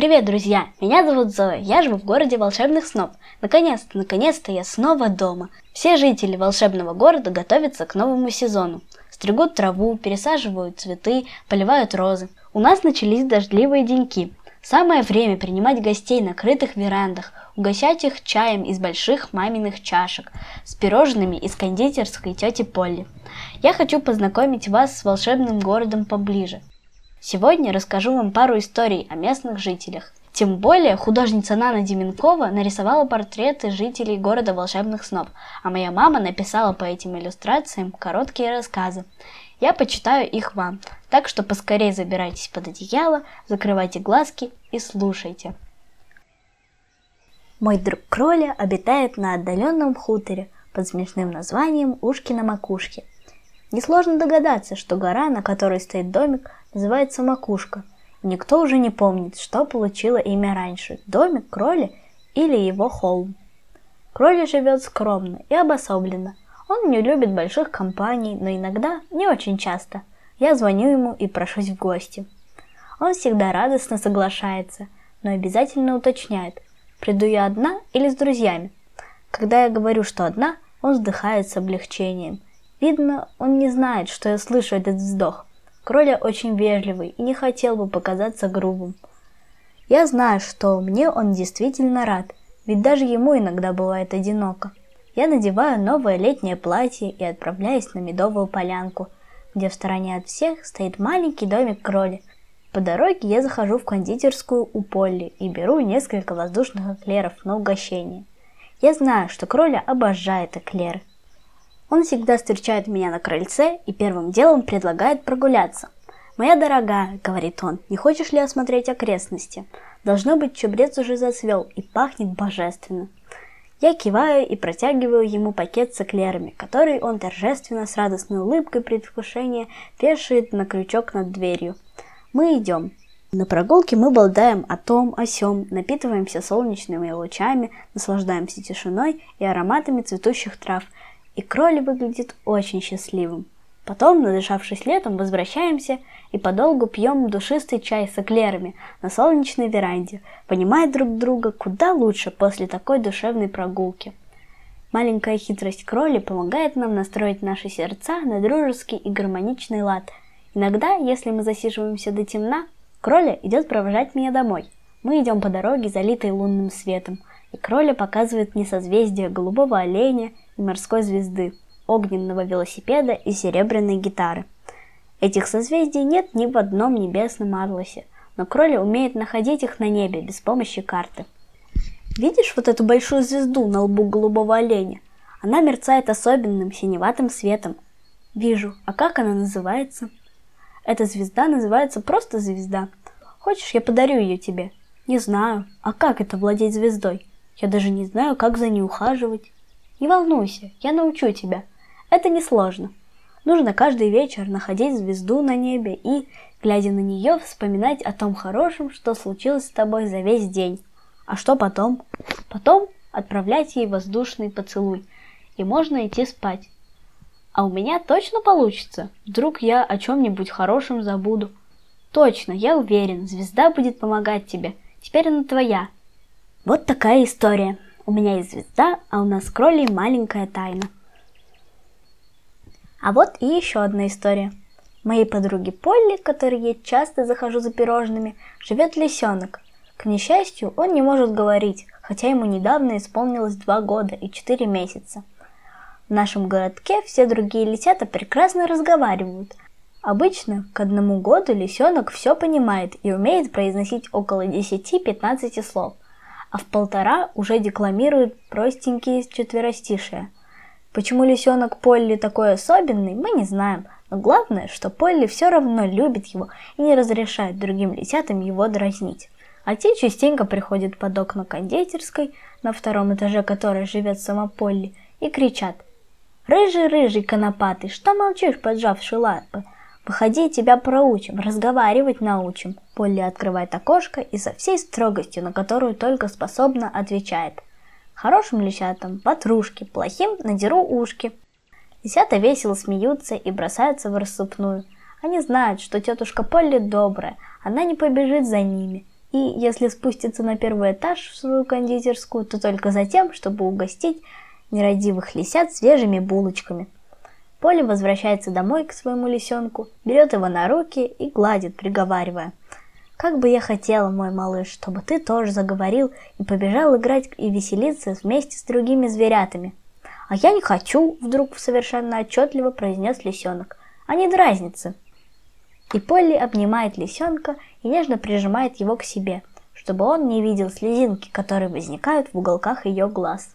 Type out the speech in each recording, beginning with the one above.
Привет, друзья! Меня зовут Зоя, я живу в городе волшебных снов. Наконец-то, наконец-то я снова дома. Все жители волшебного города готовятся к новому сезону. Стригут траву, пересаживают цветы, поливают розы. У нас начались дождливые деньки. Самое время принимать гостей на крытых верандах, угощать их чаем из больших маминых чашек, с пирожными из кондитерской тети Полли. Я хочу познакомить вас с волшебным городом поближе. Сегодня расскажу вам пару историй о местных жителях. Тем более художница Нана Деменкова нарисовала портреты жителей города волшебных снов, а моя мама написала по этим иллюстрациям короткие рассказы. Я почитаю их вам, так что поскорее забирайтесь под одеяло, закрывайте глазки и слушайте. Мой друг Кроля обитает на отдаленном хуторе под смешным названием Ушки на макушке. Несложно догадаться, что гора, на которой стоит домик, называется Макушка. никто уже не помнит, что получило имя раньше – домик, кроли или его холм. Кроли живет скромно и обособленно. Он не любит больших компаний, но иногда, не очень часто, я звоню ему и прошусь в гости. Он всегда радостно соглашается, но обязательно уточняет, приду я одна или с друзьями. Когда я говорю, что одна, он вздыхает с облегчением. Видно, он не знает, что я слышу этот вздох. Кроля очень вежливый и не хотел бы показаться грубым. Я знаю, что мне он действительно рад, ведь даже ему иногда бывает одиноко. Я надеваю новое летнее платье и отправляюсь на медовую полянку, где в стороне от всех стоит маленький домик кроли. По дороге я захожу в кондитерскую у Полли и беру несколько воздушных эклеров на угощение. Я знаю, что кроля обожает эклеры. Он всегда встречает меня на крыльце и первым делом предлагает прогуляться. «Моя дорогая», — говорит он, — «не хочешь ли осмотреть окрестности? Должно быть, чубрец уже зацвел и пахнет божественно». Я киваю и протягиваю ему пакет с эклерами, который он торжественно с радостной улыбкой предвкушения вешает на крючок над дверью. Мы идем. На прогулке мы болдаем о том, о сём, напитываемся солнечными лучами, наслаждаемся тишиной и ароматами цветущих трав – и кроль выглядит очень счастливым. Потом, надышавшись летом, возвращаемся и подолгу пьем душистый чай с эклерами на солнечной веранде, понимая друг друга куда лучше после такой душевной прогулки. Маленькая хитрость кроли помогает нам настроить наши сердца на дружеский и гармоничный лад. Иногда, если мы засиживаемся до темна, кроля идет провожать меня домой. Мы идем по дороге, залитой лунным светом, и кроля показывает мне созвездие голубого оленя и морской звезды, огненного велосипеда и серебряной гитары. Этих созвездий нет ни в одном небесном атласе, но Кроли умеет находить их на небе без помощи карты. Видишь вот эту большую звезду на лбу голубого оленя? Она мерцает особенным синеватым светом. Вижу. А как она называется? Эта звезда называется просто звезда. Хочешь, я подарю ее тебе? Не знаю. А как это владеть звездой? Я даже не знаю, как за ней ухаживать. Не волнуйся, я научу тебя. Это несложно. Нужно каждый вечер находить звезду на небе и, глядя на нее, вспоминать о том хорошем, что случилось с тобой за весь день. А что потом? Потом отправлять ей воздушный поцелуй, и можно идти спать. А у меня точно получится. Вдруг я о чем-нибудь хорошем забуду. Точно, я уверен, звезда будет помогать тебе. Теперь она твоя. Вот такая история. У меня есть звезда, а у нас с кролей маленькая тайна. А вот и еще одна история. Моей подруге Полли, которой я часто захожу за пирожными, живет лисенок. К несчастью, он не может говорить, хотя ему недавно исполнилось два года и четыре месяца. В нашем городке все другие лисята прекрасно разговаривают. Обычно к одному году лисенок все понимает и умеет произносить около 10-15 слов – а в полтора уже декламирует простенькие четверостишие. Почему лисенок Полли такой особенный, мы не знаем, но главное, что Полли все равно любит его и не разрешает другим лисятам его дразнить. А те частенько приходят под окна кондитерской, на втором этаже которой живет сама Полли, и кричат «Рыжий, рыжий, конопатый, что молчишь, поджавши лапы? Выходи, тебя проучим, разговаривать научим. Полли открывает окошко и со всей строгостью, на которую только способна, отвечает. Хорошим лисятам ватрушки, плохим надеру ушки. Лисята весело смеются и бросаются в рассыпную. Они знают, что тетушка Полли добрая, она не побежит за ними. И если спуститься на первый этаж в свою кондитерскую, то только за тем, чтобы угостить нерадивых лисят свежими булочками. Поля возвращается домой к своему лисенку, берет его на руки и гладит, приговаривая. «Как бы я хотела, мой малыш, чтобы ты тоже заговорил и побежал играть и веселиться вместе с другими зверятами». «А я не хочу», — вдруг совершенно отчетливо произнес лисенок. «А не дразнится». И Полли обнимает лисенка и нежно прижимает его к себе, чтобы он не видел слезинки, которые возникают в уголках ее глаз.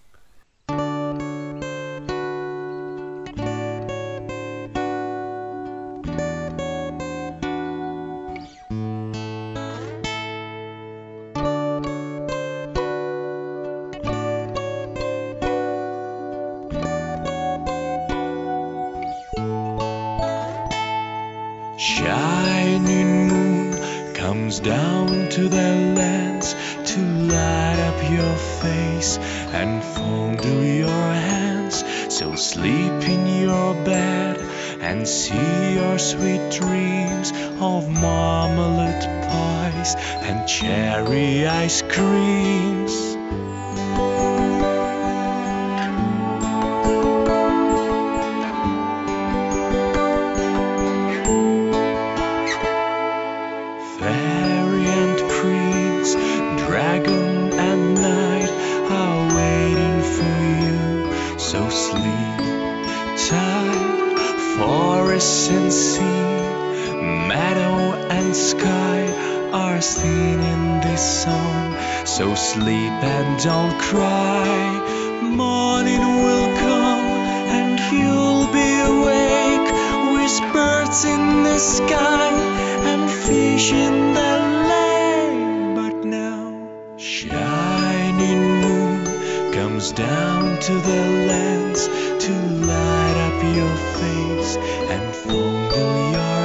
Shining moon comes down to the lands to light up your face and fondle your hands. So sleep in your bed and see your sweet dreams of marmalade pies and cherry ice creams. And sea, meadow and sky are singing this song. So sleep and don't cry. Morning will come and you'll be awake with birds in the sky face and fondle your